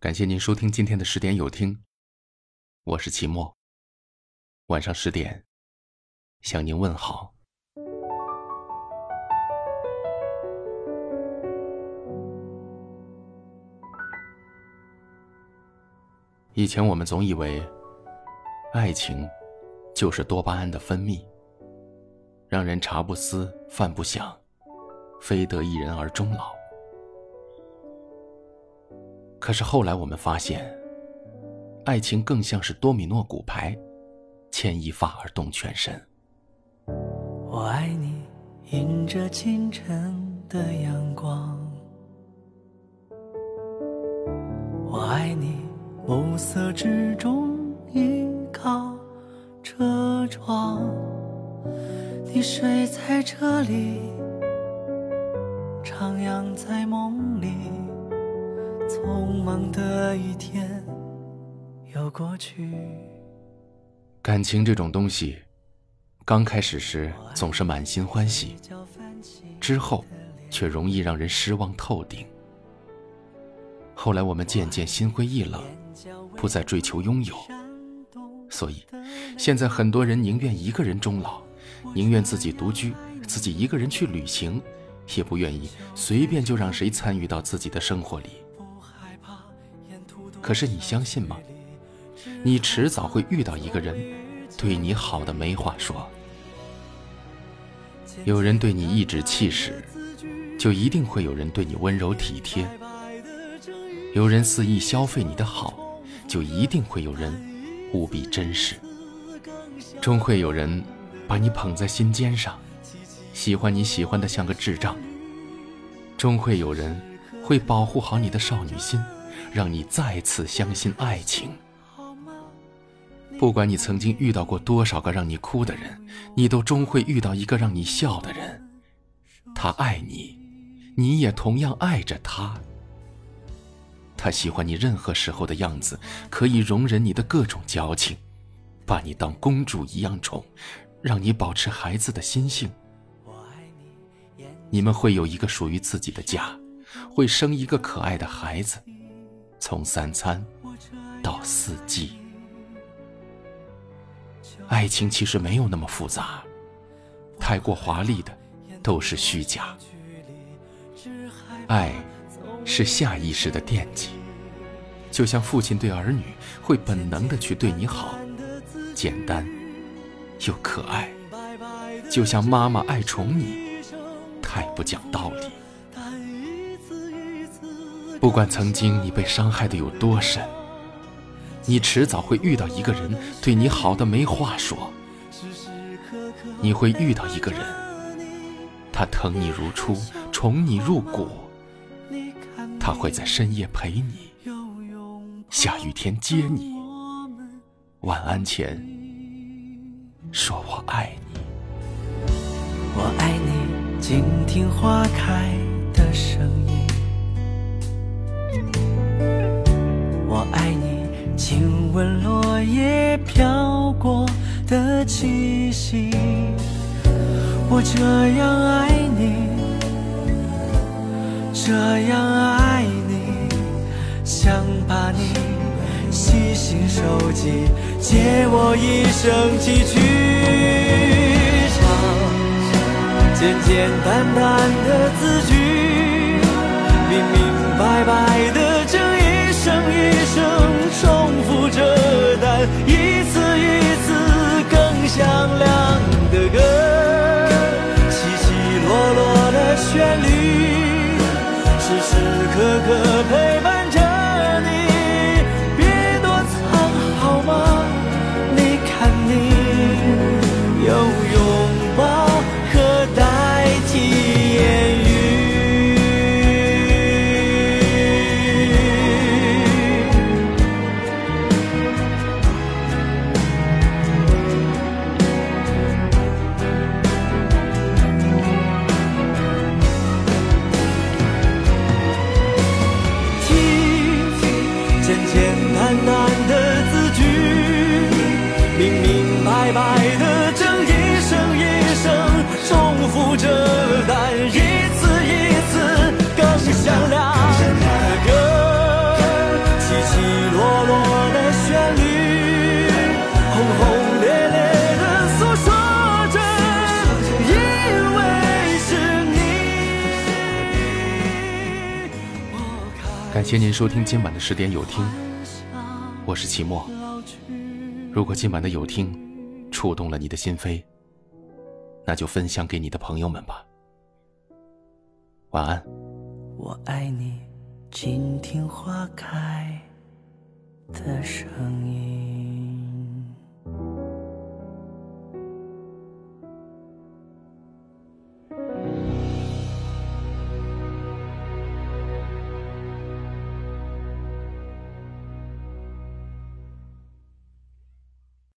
感谢您收听今天的十点有听，我是齐墨。晚上十点，向您问好。以前我们总以为，爱情就是多巴胺的分泌，让人茶不思饭不想，非得一人而终老。可是后来我们发现，爱情更像是多米诺骨牌，牵一发而动全身。我爱你，迎着清晨的阳光。我爱你，暮色之中依靠车窗。你睡在这里，徜徉在梦里。匆忙的一天又过去。感情这种东西，刚开始时总是满心欢喜，之后却容易让人失望透顶。后来我们渐渐心灰意冷，不再追求拥有，所以现在很多人宁愿一个人终老，宁愿自己独居，自己一个人去旅行，也不愿意随便就让谁参与到自己的生活里。可是你相信吗？你迟早会遇到一个人，对你好的没话说。有人对你颐指气使，就一定会有人对你温柔体贴。有人肆意消费你的好，就一定会有人无比珍视。终会有人把你捧在心尖上，喜欢你喜欢的像个智障。终会有人会保护好你的少女心。让你再次相信爱情。不管你曾经遇到过多少个让你哭的人，你都终会遇到一个让你笑的人。他爱你，你也同样爱着他。他喜欢你任何时候的样子，可以容忍你的各种矫情，把你当公主一样宠，让你保持孩子的心性。你们会有一个属于自己的家，会生一个可爱的孩子。从三餐到四季，爱情其实没有那么复杂，太过华丽的都是虚假。爱是下意识的惦记，就像父亲对儿女会本能的去对你好，简单又可爱；就像妈妈爱宠你，太不讲道理。不管曾经你被伤害的有多深，你迟早会遇到一个人对你好的没话说。你会遇到一个人，他疼你如初，宠你入骨。他会在深夜陪你，下雨天接你，晚安前说我爱你。我爱你，静听花开的声音。亲吻落叶飘过的气息。我这样爱你，这样爱你，想把你细心收集，借我一生寄去。唱简简单单的字句，明明白白的。你时时刻刻陪伴谢您收听今晚的十点有听，我是齐墨。如果今晚的有听触动了你的心扉，那就分享给你的朋友们吧。晚安。我爱你，倾听花开的声音。